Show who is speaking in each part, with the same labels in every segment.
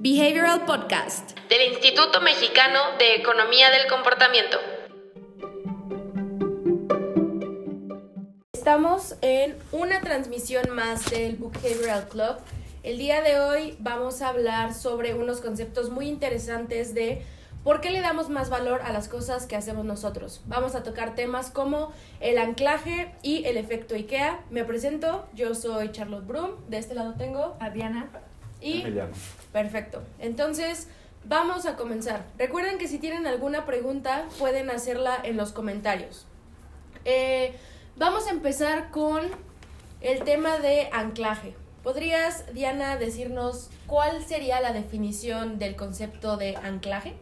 Speaker 1: Behavioral Podcast
Speaker 2: del Instituto Mexicano de Economía del Comportamiento.
Speaker 1: Estamos en una transmisión más del Behavioral Club. El día de hoy vamos a hablar sobre unos conceptos muy interesantes de por qué le damos más valor a las cosas que hacemos nosotros. Vamos a tocar temas como el anclaje y el efecto IKEA. Me presento, yo soy Charlotte Broom, de este lado tengo
Speaker 3: a Diana
Speaker 1: y perfecto. Entonces, vamos a comenzar. Recuerden que si tienen alguna pregunta pueden hacerla en los comentarios. Eh, vamos a empezar con el tema de anclaje. ¿Podrías, Diana, decirnos cuál sería la definición del concepto de anclaje?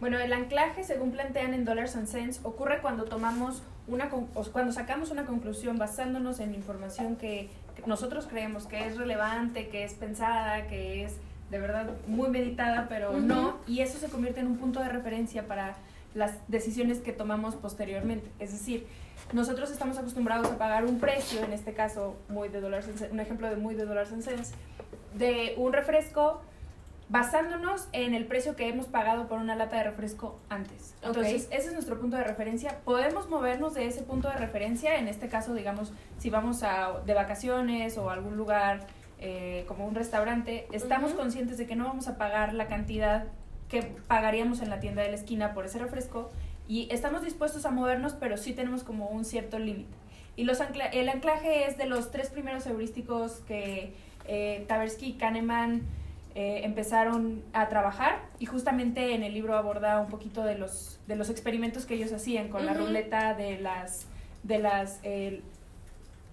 Speaker 3: Bueno, el anclaje, según plantean en Dollars and Cents, ocurre cuando tomamos una cuando sacamos una conclusión basándonos en información que nosotros creemos que es relevante, que es pensada, que es de verdad muy meditada, pero no, y eso se convierte en un punto de referencia para las decisiones que tomamos posteriormente. Es decir, nosotros estamos acostumbrados a pagar un precio, en este caso muy de dólares, un ejemplo de muy de dólares en cents, de un refresco basándonos en el precio que hemos pagado por una lata de refresco antes. Entonces, ese es nuestro punto de referencia. Podemos movernos de ese punto de referencia, en este caso, digamos, si vamos a, de vacaciones o a algún lugar eh, como un restaurante, estamos conscientes de que no vamos a pagar la cantidad que pagaríamos en la tienda de la esquina por ese refresco y estamos dispuestos a movernos, pero sí tenemos como un cierto límite. Y los el anclaje es de los tres primeros heurísticos que eh, Taversky y Kahneman eh, empezaron a trabajar y justamente en el libro aborda un poquito de los, de los experimentos que ellos hacían con la ruleta de las, de las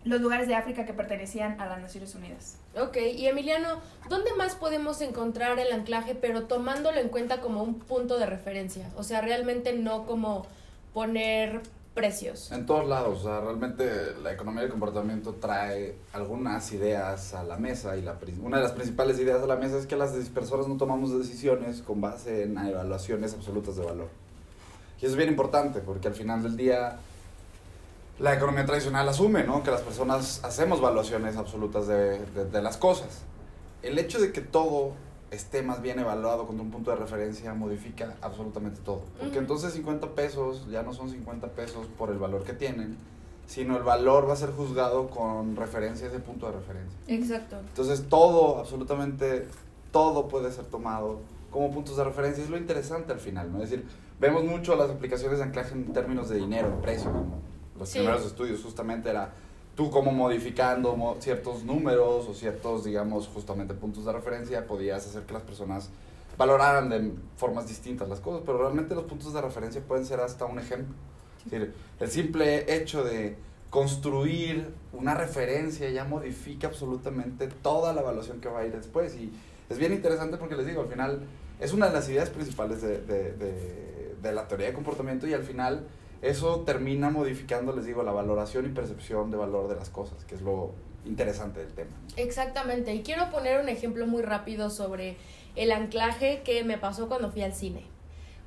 Speaker 3: los lugares de África que pertenecían a las Naciones Unidas.
Speaker 1: Ok, y Emiliano, ¿dónde más podemos encontrar el anclaje, pero tomándolo en cuenta como un punto de referencia? O sea, realmente no como poner precios.
Speaker 4: En todos lados, o sea, realmente la economía del comportamiento trae algunas ideas a la mesa y la, una de las principales ideas a la mesa es que las personas no tomamos decisiones con base en evaluaciones absolutas de valor. Y eso es bien importante porque al final del día la economía tradicional asume, ¿no? Que las personas hacemos evaluaciones absolutas de, de las cosas. El hecho de que todo esté más bien evaluado con un punto de referencia modifica absolutamente todo. Porque entonces 50 pesos ya no son 50 pesos por el valor que tienen, sino el valor va a ser juzgado con referencia a ese punto de referencia.
Speaker 1: Exacto.
Speaker 4: Entonces todo, absolutamente todo puede ser tomado como puntos de referencia. Es lo interesante al final, ¿no? Es decir, vemos mucho las aplicaciones de anclaje en términos de dinero, precio. Los primeros estudios justamente era tú como modificando ciertos números o ciertos, digamos, justamente puntos de referencia, podías hacer que las personas valoraran de formas distintas las cosas, pero realmente los puntos de referencia pueden ser hasta un ejemplo. Es decir, el simple hecho de construir una referencia ya modifica absolutamente toda la evaluación que va a ir después. Y es bien interesante porque les digo, al final es una de las ideas principales de, de, de, de la teoría de comportamiento y al final eso termina modificando, les digo, la valoración y percepción de valor de las cosas, que es lo interesante del tema.
Speaker 1: Exactamente, y quiero poner un ejemplo muy rápido sobre el anclaje que me pasó cuando fui al cine.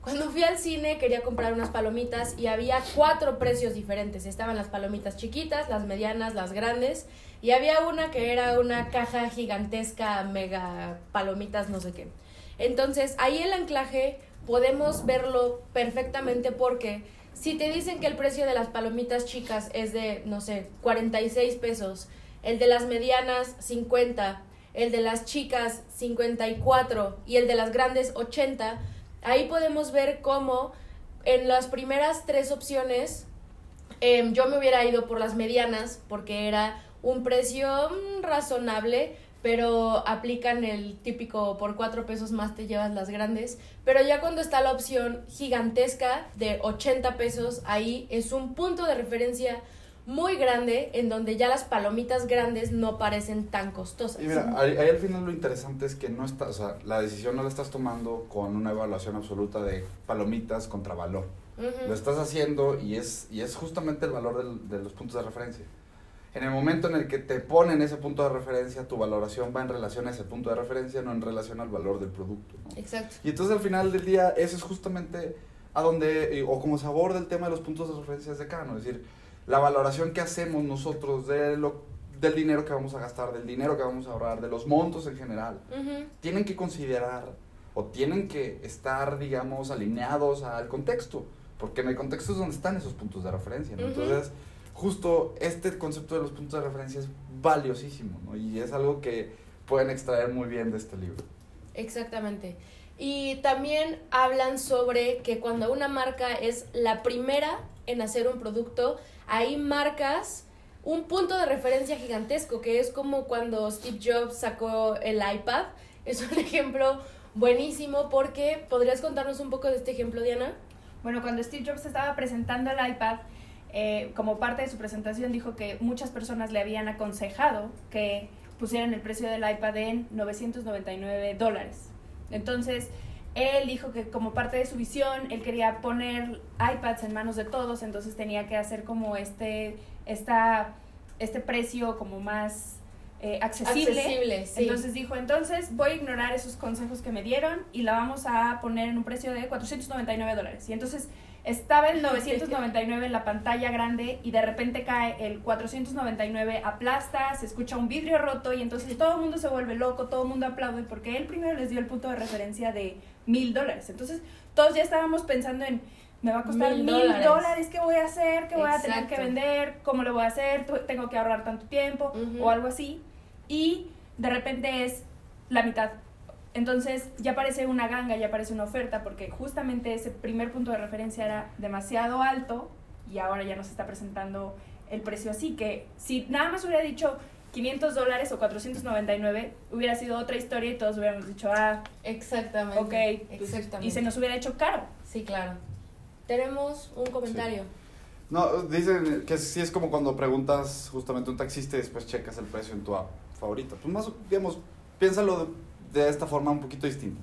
Speaker 1: Cuando fui al cine quería comprar unas palomitas y había cuatro precios diferentes. Estaban las palomitas chiquitas, las medianas, las grandes y había una que era una caja gigantesca, mega palomitas, no sé qué. Entonces ahí el anclaje podemos verlo perfectamente porque si te dicen que el precio de las palomitas chicas es de, no sé, 46 pesos, el de las medianas 50, el de las chicas 54 y el de las grandes 80, ahí podemos ver cómo en las primeras tres opciones em, yo me hubiera ido por las medianas porque era un precio mm, razonable, pero aplican el típico por cuatro pesos más te llevas las grandes. Pero ya cuando está la opción gigantesca de 80 pesos, ahí es un punto de referencia muy grande en donde ya las palomitas grandes no parecen tan costosas.
Speaker 4: Y mira, ahí, al final lo interesante es que no está, o sea, la decisión no la estás tomando con una evaluación absoluta de palomitas contra valor. Lo estás haciendo y es, y es justamente el valor de los puntos de referencia en el momento en el que te ponen ese punto de referencia, tu valoración va en relación a ese punto de referencia, no en relación al valor del producto.
Speaker 1: Exacto.
Speaker 4: Y entonces al final del día, eso es justamente a donde, o como se aborda el tema de los puntos de referencia de Cano, es decir, la valoración que hacemos nosotros de lo del dinero que vamos a gastar, del dinero que vamos a ahorrar, de los montos en general,
Speaker 1: Ujú.
Speaker 4: tienen que considerar o tienen que estar, digamos, alineados al contexto, porque en el contexto es donde están esos puntos de referencia, ¿no?
Speaker 1: Ujú.
Speaker 4: Entonces, justo este concepto de los puntos de referencia es valiosísimo, ¿no? Y es algo que pueden extraer muy bien de este libro.
Speaker 1: Exactamente. Y también hablan sobre que cuando una marca es la primera en hacer un producto, ahí marcas un punto de referencia gigantesco, que es como cuando Steve Jobs sacó el iPad. Es un ejemplo buenísimo porque podrías contarnos un poco de este ejemplo, Diana.
Speaker 3: Bueno, cuando Steve Jobs estaba presentando el iPad, eh, como parte de su presentación dijo que muchas personas le habían aconsejado que pusieran el precio del iPad en 999 dólares. Entonces, él dijo que como parte de su visión, él quería poner iPads en manos de todos, entonces tenía que hacer como este, esta, este precio como más eh, accesible.
Speaker 1: Accesible, sí.
Speaker 3: Entonces dijo, entonces voy a ignorar esos consejos que me dieron y la vamos a poner en un precio de 499 dólares. Y entonces estaba el 999 en la pantalla grande y de repente cae el 499, aplasta, se escucha un vidrio roto y entonces todo el mundo se vuelve loco, todo el mundo aplaude porque él primero les dio el punto de referencia de mil dólares. Entonces todos ya estábamos pensando en, me va a costar
Speaker 1: Mil dólares.
Speaker 3: ¿qué voy a hacer? ¿Qué voy a tener que vender? ¿Cómo lo voy a hacer? ¿Tengo que ahorrar tanto tiempo? O algo así. Y de repente es la mitad. Entonces ya parece una ganga, ya parece una oferta, porque justamente ese primer punto de referencia era demasiado alto y ahora ya nos está presentando el precio así, que si nada más hubiera dicho 500 dólares o 499, hubiera sido otra historia y todos hubiéramos dicho, ah,
Speaker 1: Exactamente.
Speaker 3: ok, pues,
Speaker 1: Exactamente.
Speaker 3: y se nos hubiera hecho caro.
Speaker 1: Sí, claro. Tenemos un comentario.
Speaker 4: No, dicen que sí es como cuando preguntas justamente a un taxista y después checas el precio en tu app favorita. Pues más, digamos, piénsalo de, de esta forma un poquito distinta.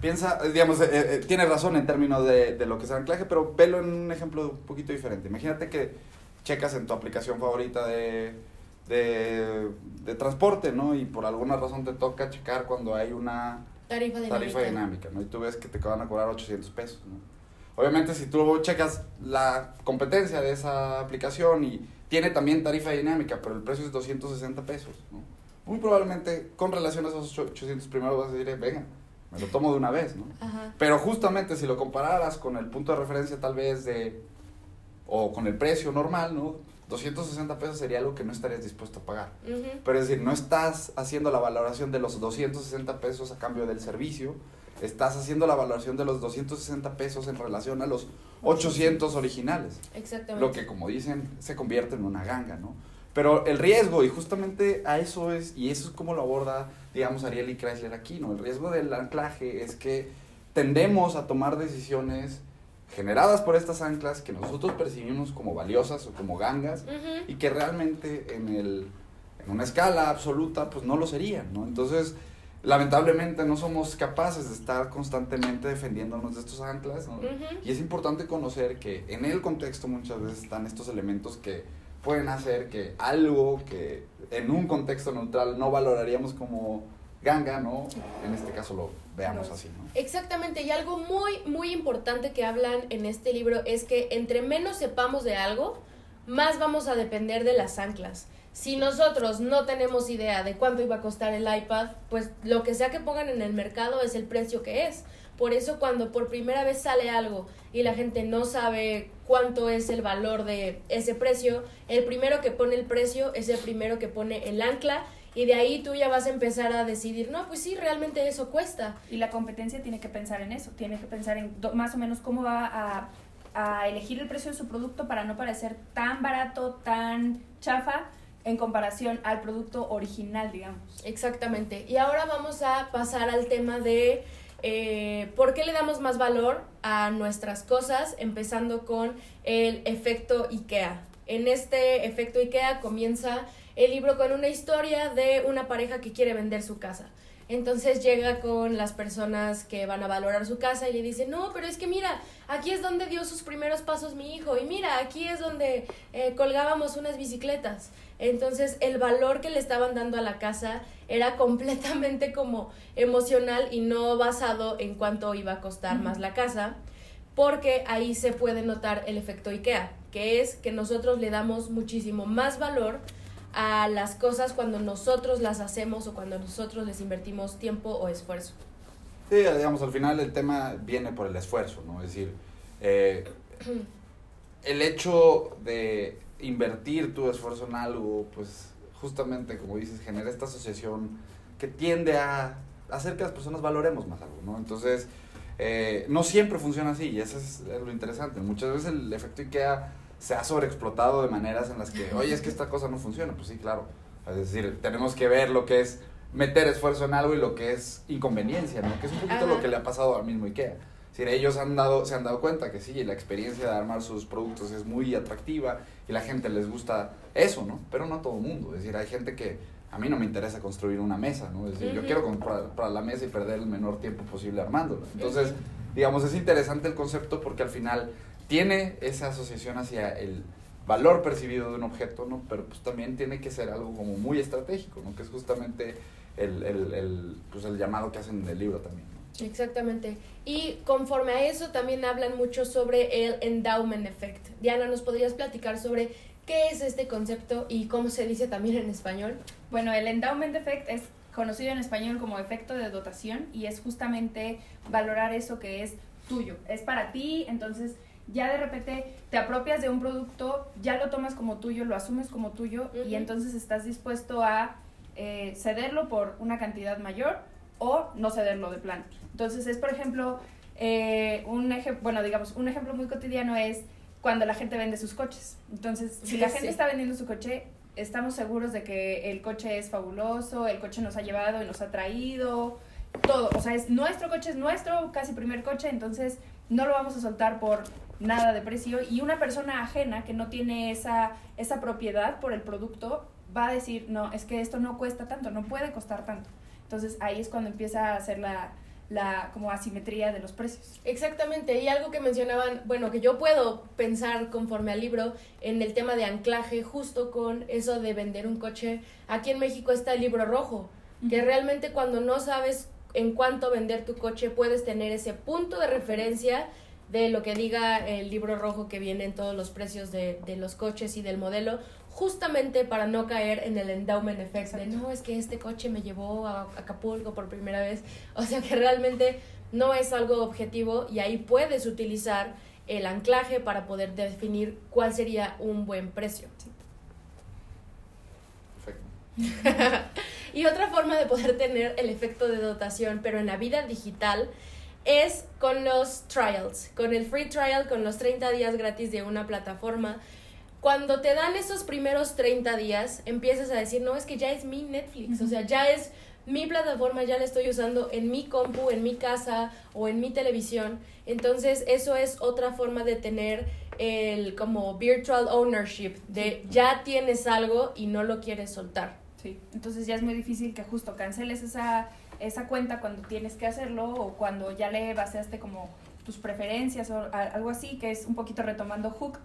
Speaker 4: Piensa, eh, digamos, eh, eh, tiene razón en términos de, de lo que es el anclaje, pero velo en un ejemplo un poquito diferente. Imagínate que checas en tu aplicación favorita de, de, de transporte, ¿no? Y por alguna razón te toca checar cuando hay una
Speaker 1: Tarifa dinámica.
Speaker 4: tarifa dinámica, ¿no? Y tú ves que te van a cobrar 800 pesos, ¿no? Obviamente si tú checas la competencia de esa aplicación y tiene también tarifa dinámica, pero el precio es 260 pesos, ¿no? Muy probablemente con relación a esos 800 primero vas a decir, eh, venga, me lo tomo de una vez, ¿no?
Speaker 1: Ajá.
Speaker 4: Pero justamente si lo compararas con el punto de referencia tal vez de, o con el precio normal, ¿no? 260 pesos sería algo que no estarías dispuesto a pagar. Pero es decir, no estás haciendo la valoración de los 260 pesos a cambio del servicio, estás haciendo la valoración de los 260 pesos en relación a los 800 originales.
Speaker 1: Exactamente.
Speaker 4: Lo que, como dicen, se convierte en una ganga, ¿no? Pero el riesgo, y justamente a eso es, y eso es como lo aborda, digamos, Ariel y Chrysler aquí, ¿no? El riesgo del anclaje es que tendemos a tomar decisiones generadas por estas anclas que nosotros percibimos como valiosas o como gangas,
Speaker 1: Ujú.
Speaker 4: y que realmente en, el, en una escala absoluta pues no lo serían, ¿no? Entonces, lamentablemente no somos capaces de estar constantemente defendiéndonos de estos anclas, ¿no?
Speaker 1: Ujú.
Speaker 4: Y es importante conocer que en el contexto muchas veces están estos elementos que pueden hacer que algo que en un contexto neutral no valoraríamos como ganga, ¿no? En este caso lo veamos así, ¿no?
Speaker 1: Exactamente, y algo muy, muy importante que hablan en este libro es que entre menos sepamos de algo, más vamos a depender de las anclas. Si nosotros no tenemos idea de cuánto iba a costar el iPad, pues lo que sea que pongan en el mercado es el precio que es. Por eso cuando por primera vez sale algo y la gente no sabe cuánto es el valor de ese precio, el primero que pone el precio es el primero que pone el ancla y de ahí tú ya vas a empezar a decidir, no, pues sí, realmente eso cuesta.
Speaker 3: Y la competencia tiene que pensar en eso, tiene que pensar en más o menos cómo va a, a elegir el precio de su producto para no parecer tan barato, tan chafa en comparación al producto original, digamos.
Speaker 1: Exactamente. Y ahora vamos a pasar al tema de eh, por qué le damos más valor a nuestras cosas, empezando con el efecto IKEA. En este efecto IKEA comienza el libro con una historia de una pareja que quiere vender su casa. Entonces llega con las personas que van a valorar su casa y le dice, no, pero es que mira, aquí es donde dio sus primeros pasos mi hijo y mira, aquí es donde eh, colgábamos unas bicicletas. Entonces el valor que le estaban dando a la casa era completamente como emocional y no basado en cuánto iba a costar más la casa, porque ahí se puede notar el efecto IKEA, que es que nosotros le damos muchísimo más valor a las cosas cuando nosotros las hacemos o cuando nosotros les invertimos tiempo o esfuerzo.
Speaker 4: Sí, digamos, al final el tema viene por el esfuerzo, ¿no? Es decir, eh, el hecho de invertir tu esfuerzo en algo, pues justamente, como dices, genera esta asociación que tiende a hacer que las personas valoremos más algo, ¿no? Entonces, eh, no siempre funciona así y eso es lo interesante. Muchas veces el efecto IKEA se ha sobreexplotado de maneras en las que, oye, es que esta cosa no funciona. Pues sí, claro. Es decir, tenemos que ver lo que es meter esfuerzo en algo y lo que es inconveniencia, ¿no? Que es un poquito lo que le ha pasado al mismo IKEA. Decir, ellos han dado, se han dado cuenta que sí, la experiencia de armar sus productos es muy atractiva y la gente les gusta eso, ¿no? Pero no a todo el mundo. Es decir, hay gente que a mí no me interesa construir una mesa, ¿no? Es decir, yo quiero comprar para la mesa y perder el menor tiempo posible armándola. Entonces, digamos, es interesante el concepto porque al final tiene esa asociación hacia el valor percibido de un objeto, ¿no? Pero pues también tiene que ser algo como muy estratégico, ¿no? Que es justamente el, el, el, pues, el llamado que hacen en el libro también.
Speaker 1: Exactamente. Y conforme a eso también hablan mucho sobre el endowment effect. Diana, ¿nos podrías platicar sobre qué es este concepto y cómo se dice también en español?
Speaker 3: Bueno, el endowment effect es conocido en español como efecto de dotación y es justamente valorar eso que es tuyo, es para ti, entonces ya de repente te apropias de un producto, ya lo tomas como tuyo, lo asumes como tuyo y entonces estás dispuesto a eh, cederlo por una cantidad mayor o no cederlo de plano. Entonces es, por ejemplo, eh, un ejemplo, bueno, digamos, un ejemplo muy cotidiano es cuando la gente vende sus coches. Entonces, si la gente está vendiendo su coche, estamos seguros de que el coche es fabuloso, el coche nos ha llevado y nos ha traído, todo. O sea, es nuestro coche, es nuestro casi primer coche, entonces no lo vamos a soltar por nada de precio. Y una persona ajena que no tiene esa, esa propiedad por el producto va a decir, no, es que esto no cuesta tanto, no puede costar tanto. Entonces ahí es cuando empieza a hacer la, la como asimetría de los precios.
Speaker 1: Exactamente, y algo que mencionaban, bueno, que yo puedo pensar conforme al libro en el tema de anclaje, justo con eso de vender un coche. Aquí en México está el libro rojo, que realmente cuando no sabes en cuánto vender tu coche, puedes tener ese punto de referencia de lo que diga el libro rojo que viene en todos los precios de, de los coches y del modelo, justamente para no caer en el endowment effect de no, es que este coche me llevó a Acapulco por primera vez. O sea que realmente no es algo objetivo y ahí puedes utilizar el anclaje para poder definir cuál sería un buen precio.
Speaker 4: Perfecto.
Speaker 1: y otra forma de poder tener el efecto de dotación, pero en la vida digital, es con los trials, con el free trial, con los 30 días gratis de una plataforma. Cuando te dan esos primeros 30 días, empiezas a decir, no, es que ya es mi Netflix, o sea, ya es mi plataforma, ya la estoy usando en mi compu, en mi casa o en mi televisión. Entonces, eso es otra forma de tener el como virtual ownership, de ya tienes algo y no lo quieres soltar.
Speaker 3: Sí, entonces ya es muy difícil que justo canceles esa, esa cuenta cuando tienes que hacerlo o cuando ya le baseaste como tus preferencias o algo así, que es un poquito retomando Hooked,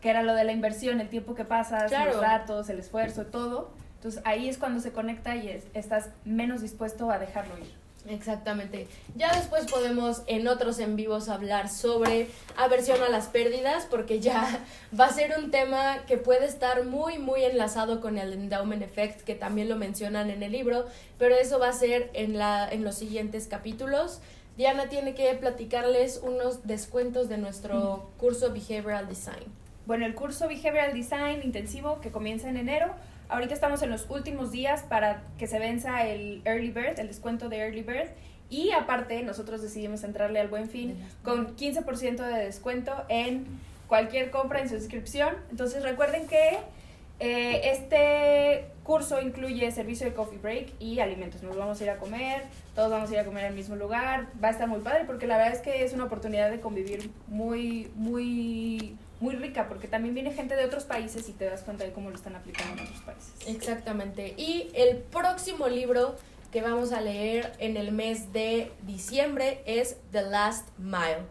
Speaker 3: que era lo de la inversión, el tiempo que pasas,
Speaker 1: Claro.
Speaker 3: los datos, el esfuerzo, todo. Entonces ahí es cuando se conecta y es- estás menos dispuesto a dejarlo ir.
Speaker 1: Exactamente. Ya después podemos en otros en vivos hablar sobre aversión a las pérdidas, porque ya va a ser un tema que puede estar muy, muy enlazado con el endowment effect, que también lo mencionan en el libro, pero eso va a ser en, la, en los siguientes capítulos. Diana tiene que platicarles unos descuentos de nuestro curso Behavioral Design.
Speaker 3: Bueno, el curso Behavioral Design intensivo que comienza en enero. Ahorita estamos en los últimos días para que se venza el Early Bird, el descuento de Early Bird. Y aparte, nosotros decidimos entrarle al buen fin con 15% de descuento en cualquier compra en su inscripción. Entonces recuerden que eh, este curso incluye servicio de coffee break y alimentos. Nos vamos a ir a comer, todos vamos a ir a comer al mismo lugar. Va a estar muy padre porque la verdad es que es una oportunidad de convivir muy, muy, muy rica porque también viene gente de otros países y te das cuenta de cómo lo están aplicando en otros países.
Speaker 1: Exactamente. Y el próximo libro que vamos a leer en el mes de diciembre es The Last Mile.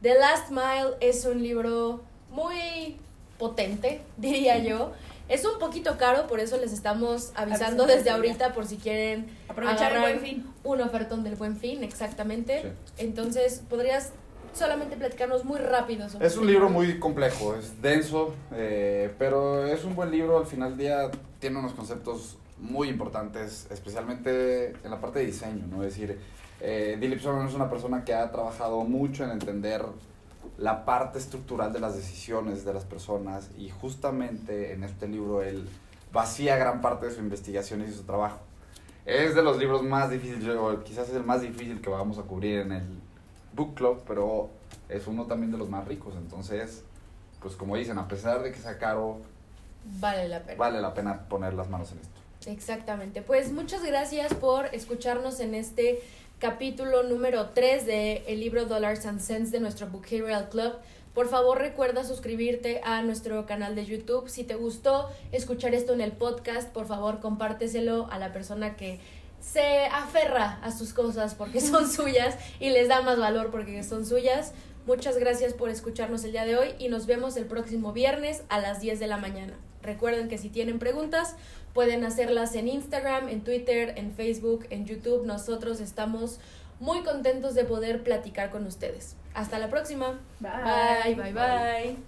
Speaker 1: The Last Mile es un libro muy potente, diría yo. Es un poquito caro, por eso les estamos avisando desde ahorita por si quieren
Speaker 3: Aprovechar el buen fin.
Speaker 1: un ofertón del buen fin, exactamente.
Speaker 4: Sí.
Speaker 1: Entonces, ¿podrías solamente platicarnos muy rápido sobre
Speaker 4: Es un
Speaker 1: este
Speaker 4: libro muy complejo, es denso, eh, pero es un buen libro. Al final del día tiene unos conceptos muy importantes, especialmente en la parte de diseño, ¿no? Es decir, eh, Dilip Soman es una persona que ha trabajado mucho en entender la parte estructural de las decisiones de las personas y justamente en este libro él vacía gran parte de su investigación y su trabajo. Es de los libros más difíciles, quizás es el más difícil que vamos a cubrir en el book club, pero es uno también de los más ricos. Entonces, pues como dicen, a pesar de que sea caro,
Speaker 1: Vale la pena.
Speaker 4: vale la pena poner las manos en esto.
Speaker 1: Exactamente. Pues muchas gracias por escucharnos en este capítulo número 3 de el libro Dollars and Cents de nuestro Behavioral Club. Por favor, recuerda suscribirte a nuestro canal de YouTube. Si te gustó escuchar esto en el podcast, por favor, compárteselo a la persona que se aferra a sus cosas porque son suyas y les da más valor porque son suyas. Muchas gracias por escucharnos el día de hoy y nos vemos el próximo viernes a las 10 de la mañana. Recuerden que si tienen preguntas pueden hacerlas en Instagram, en Twitter, en Facebook, en YouTube. Nosotros estamos muy contentos de poder platicar con ustedes. Hasta la próxima. Bye, bye, bye.